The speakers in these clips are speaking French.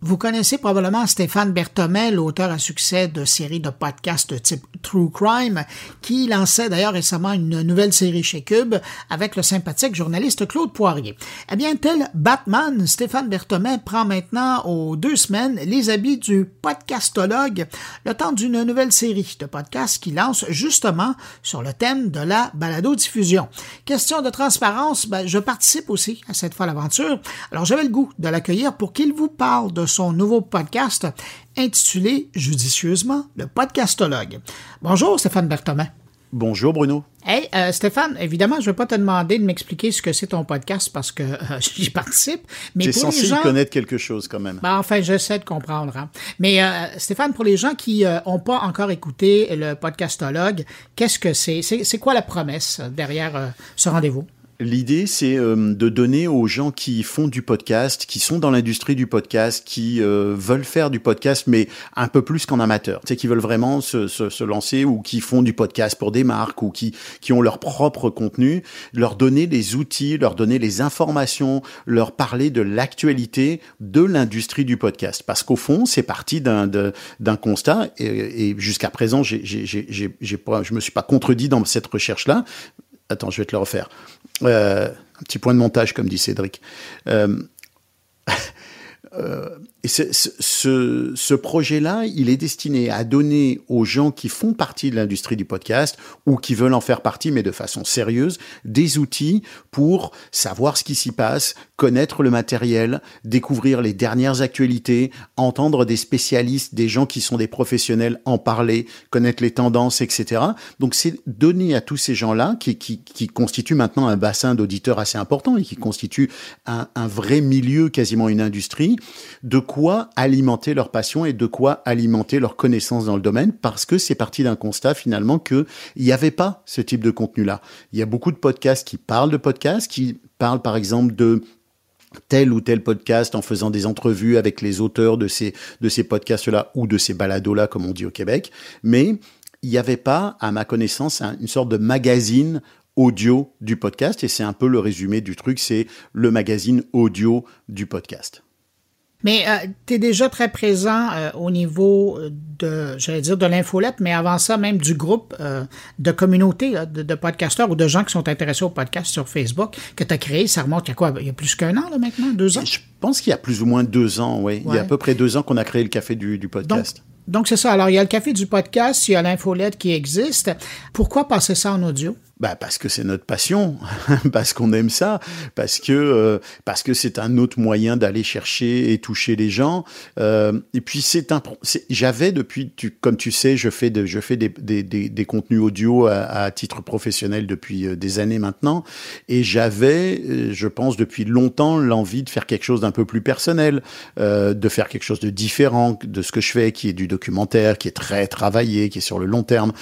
Vous connaissez probablement Stéphane Berthomel, l'auteur à succès de séries de podcasts type True Crime, qui lançait d'ailleurs récemment une nouvelle série chez Cube avec le sympathique journaliste Claude Poirier. Eh bien, tel Batman, Stéphane Berthomel prend maintenant aux deux semaines les habits du podcastologue, le temps d'une nouvelle série de podcasts qui lance justement sur le thème de la balado-diffusion. Question de transparence, ben, je participe aussi à cette fois l'aventure. Alors, j'avais le goût de l'accueillir pour qu'il vous parle de son nouveau podcast intitulé judicieusement Le Podcastologue. Bonjour Stéphane Berthomin. Bonjour Bruno. Hey euh, Stéphane, évidemment, je ne vais pas te demander de m'expliquer ce que c'est ton podcast parce que euh, j'y participe. Mais es censé gens... connaître quelque chose quand même. Ben, enfin, j'essaie de comprendre. Hein. Mais euh, Stéphane, pour les gens qui n'ont pas encore écouté le podcastologue, qu'est-ce que c'est? C'est quoi la promesse derrière ce rendez-vous? L'idée, c'est euh, de donner aux gens qui font du podcast, qui sont dans l'industrie du podcast, qui euh, veulent faire du podcast, mais un peu plus qu'en amateur, tu sais, qui veulent vraiment se, se, lancer ou qui font du podcast pour des marques ou qui, qui ont leur propre contenu, leur donner des outils, leur donner les informations, leur parler de l'actualité de l'industrie du podcast. Parce qu'au fond, c'est parti d'un constat et, jusqu'à présent, j'ai, j'ai, j'ai, je me suis pas contredit dans cette recherche-là. Attends, je vais te le refaire. Euh, un petit point de montage, comme dit Cédric. Euh, euh, et ce, ce, projet-là, il est destiné à donner aux gens qui font partie de l'industrie du podcast ou qui veulent en faire partie, mais de façon sérieuse, des outils pour savoir ce qui s'y passe, connaître le matériel, découvrir les dernières actualités, entendre des spécialistes, des gens qui sont des professionnels en parler, connaître les tendances, etc. Donc c'est donner à tous ces gens-là, qui, qui, qui constituent maintenant un bassin d'auditeurs assez important et qui constituent un, un vrai milieu, quasiment une industrie, de quoi alimenter leur passion et de quoi alimenter leur connaissance dans le domaine parce que c'est parti d'un constat finalement qu'il n'y avait pas ce type de contenu-là. Il y a beaucoup de podcasts qui parlent de podcasts, qui parlent par exemple de tel ou tel podcast en faisant des entrevues avec les auteurs de ces, de ces podcasts-là ou de ces balados-là, comme on dit au Québec. Mais il n'y avait pas, à ma connaissance, une sorte de magazine audio du podcast. Et c'est un peu le résumé du truc, c'est le magazine audio du podcast. Mais euh, tu es déjà très présent euh, au niveau de, j'allais dire, de l'infolette, mais avant ça, même du groupe euh, de communauté de, de, podcasteurs ou de gens qui sont intéressés au podcast sur Facebook que tu as créé. Ça remonte à quoi? Il y a plus qu'un an, là, maintenant? Deux ans? Je pense qu'il y a plus ou moins deux ans, oui. Il y a à peu près deux ans qu'on a créé le Café du, du podcast. Donc, donc c'est ça. Alors, il y a le Café du podcast, il y a l'infolette qui existe. Pourquoi passer ça en audio? Bah parce que c'est notre passion, parce qu'on aime ça, parce que euh, parce que c'est un autre moyen d'aller chercher et toucher les gens. Euh, et puis c'est un, j'avais depuis, tu, comme tu sais, je fais de, je fais des, des, des, contenus audio à, à, titre professionnel depuis euh, des années maintenant, et j'avais, euh, je pense depuis longtemps, l'envie de faire quelque chose d'un peu plus personnel, euh, de faire quelque chose de différent de ce que je fais, qui est du documentaire, qui est très travaillé, qui est sur le long terme,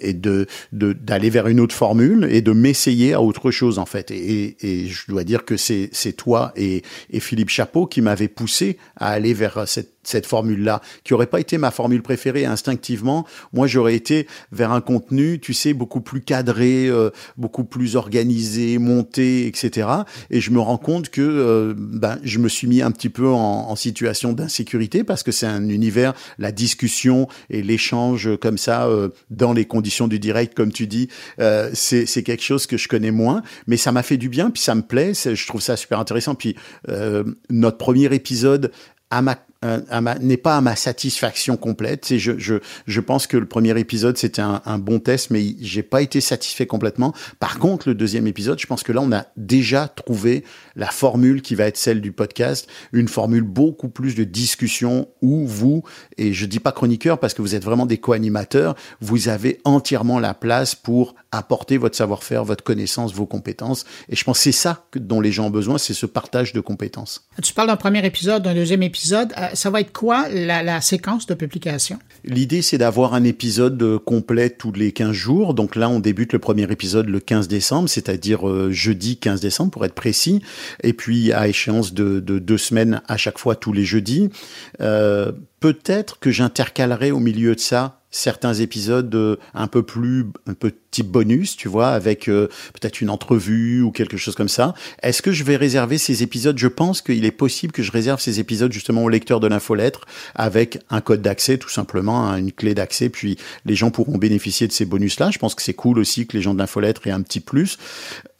et de d'aller vers une autre formule et de m'essayer à autre chose en fait. Et, je dois dire que c'est toi et, et Philippe Chapeau qui m'avait poussé à aller vers cette cette formule-là, qui aurait pas été ma formule préférée instinctivement. Moi, j'aurais été vers un contenu, tu sais, beaucoup plus cadré, euh, beaucoup plus organisé, monté, etc. Et je me rends compte que euh, ben, je me suis mis un petit peu en, en situation d'insécurité parce que c'est un univers, la discussion et l'échange comme ça euh, dans les conditions du direct, comme tu dis, euh, c'est quelque chose que je connais moins, mais ça m'a fait du bien, puis ça me plaît, je trouve ça super intéressant. Puis euh, notre premier épisode à ma n'est pas à ma satisfaction complète. je, je, je pense que le premier épisode c'était un, un, bon test, mais j'ai pas été satisfait complètement. Par contre, le deuxième épisode, je pense que là on a déjà trouvé la formule qui va être celle du podcast, une formule beaucoup plus de discussion où vous et je dis pas chroniqueur parce que vous êtes vraiment des co-animateurs, vous avez entièrement la place pour apporter votre savoir-faire, votre connaissance, vos compétences. Et je pense que c'est ça dont les gens ont besoin, c'est ce partage de compétences. Tu parles d'un premier épisode, d'un deuxième épisode. Euh, ça va être quoi la, séquence de publication? L'idée, c'est d'avoir un épisode euh, complet tous les 15 jours. Donc là, on débute le premier épisode le 15 décembre, c'est-à-dire euh, jeudi 15 décembre pour être précis. Et puis à échéance de, de deux semaines à chaque fois tous les jeudis. Euh, Peut-être que j'intercalerai au milieu de ça certains épisodes euh, un peu plus, un type bonus, tu vois, avec euh, peut-être une entrevue ou quelque chose comme ça. Est-ce que je vais réserver ces épisodes? Je pense qu'il est possible que je réserve ces épisodes justement au lecteur de l'infolettre avec un code d'accès, tout simplement, hein, une clé d'accès, puis les gens pourront bénéficier de ces bonus-là. Je pense que c'est cool aussi que les gens de l'infolettre aient un petit plus.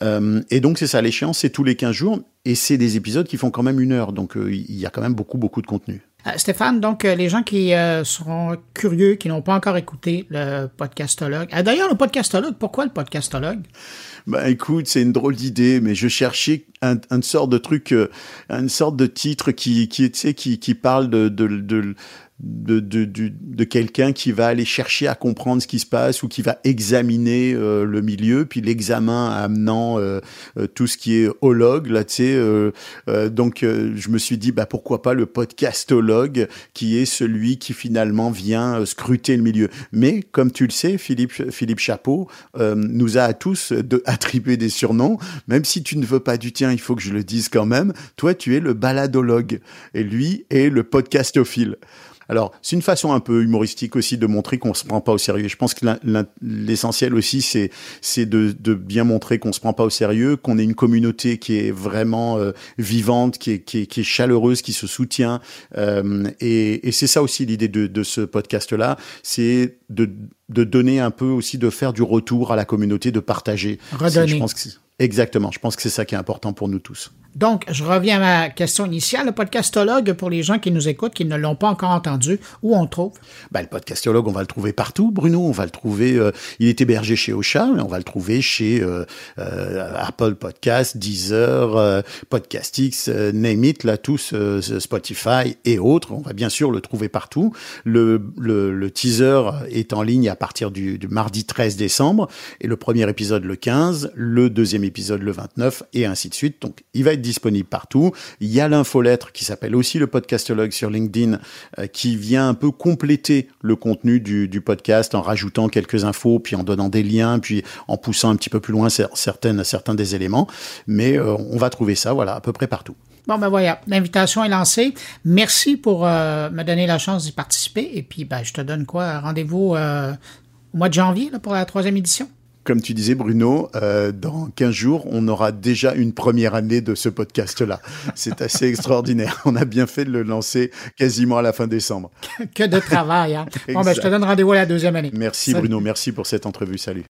Euh, et donc c'est ça, l'échéance, c'est tous les 15 jours, et c'est des épisodes qui font quand même une heure, donc il y a quand même beaucoup, beaucoup de contenu. Euh, Stéphane, donc euh, les gens qui euh, seront curieux, qui n'ont pas encore écouté le podcastologue. D'ailleurs, le podcastologue, pourquoi le podcastologue? Ben écoute, c'est une drôle d'idée, mais je cherchais un, une sorte de truc, une sorte de titre qui, qui, qui, qui parle de de, de, de, de quelqu'un qui va aller chercher à comprendre ce qui se passe ou qui va examiner euh, le milieu, puis l'examen amenant euh, euh, tout ce qui est hologue, là, tu sais. donc, je me suis dit, bah, pourquoi pas le podcastologue, qui est celui qui finalement vient scruter le milieu. Mais, comme tu le sais, Philippe, Philippe Chapeau nous a à tous attribué des surnoms, même si tu ne veux pas du tien, il faut que je le dise quand même. Toi, tu es le baladologue, et lui est le podcastophile. Alors, c'est une façon un peu humoristique aussi de montrer qu'on se prend pas au sérieux. Je pense que l'essentiel aussi, c'est c'est de, de, bien montrer qu'on se prend pas au sérieux, qu'on est une communauté qui est vraiment euh, vivante, qui est, qui, est, qui est, chaleureuse, qui se soutient. Euh, et, et c'est ça aussi l'idée de, de ce podcast-là, c'est de, de donner un peu aussi, de faire du retour à la communauté, de partager. Redonner. Je pense que Exactement. Je pense que c'est ça qui est important pour nous tous. Donc, je reviens à ma question initiale. Le podcastologue, pour les gens qui nous écoutent, qui ne l'ont pas encore entendu, où on le trouve? Ben, le podcastologue, on va le trouver partout, Bruno. On va le trouver, euh, il est hébergé chez Ocha, mais on va le trouver chez euh, euh, Apple Podcast, Deezer, Podcastix, Name It, là, tous, Spotify et autres. On va bien sûr le trouver partout. Le teaser est en ligne à partir du, du, mardi 13 décembre et le premier épisode le 15, le deuxième épisode le 29 et ainsi de suite. Donc, il va être disponible partout. Il y a l'infolettre qui s'appelle aussi le podcastologue sur LinkedIn euh, qui vient un peu compléter le contenu du, podcast en rajoutant quelques infos, puis en donnant des liens, puis en poussant un petit peu plus loin certaines, certains des éléments. Mais euh, on va trouver ça, voilà, à peu près partout. Bon, ben voilà, l'invitation est lancée. Merci pour euh, me donner la chance d'y participer. Et puis, ben, je te donne quoi? Rendez-vous au mois de janvier pour la troisième édition? Comme tu disais, Bruno, euh, dans 15 jours, on aura déjà une première année de ce podcast-là. C'est assez extraordinaire. On a bien fait de le lancer quasiment à la fin décembre. que de travail. Hein? bon, ben, je te donne rendez-vous à la deuxième année. Merci, Salut. Bruno. Merci pour cette entrevue. Salut.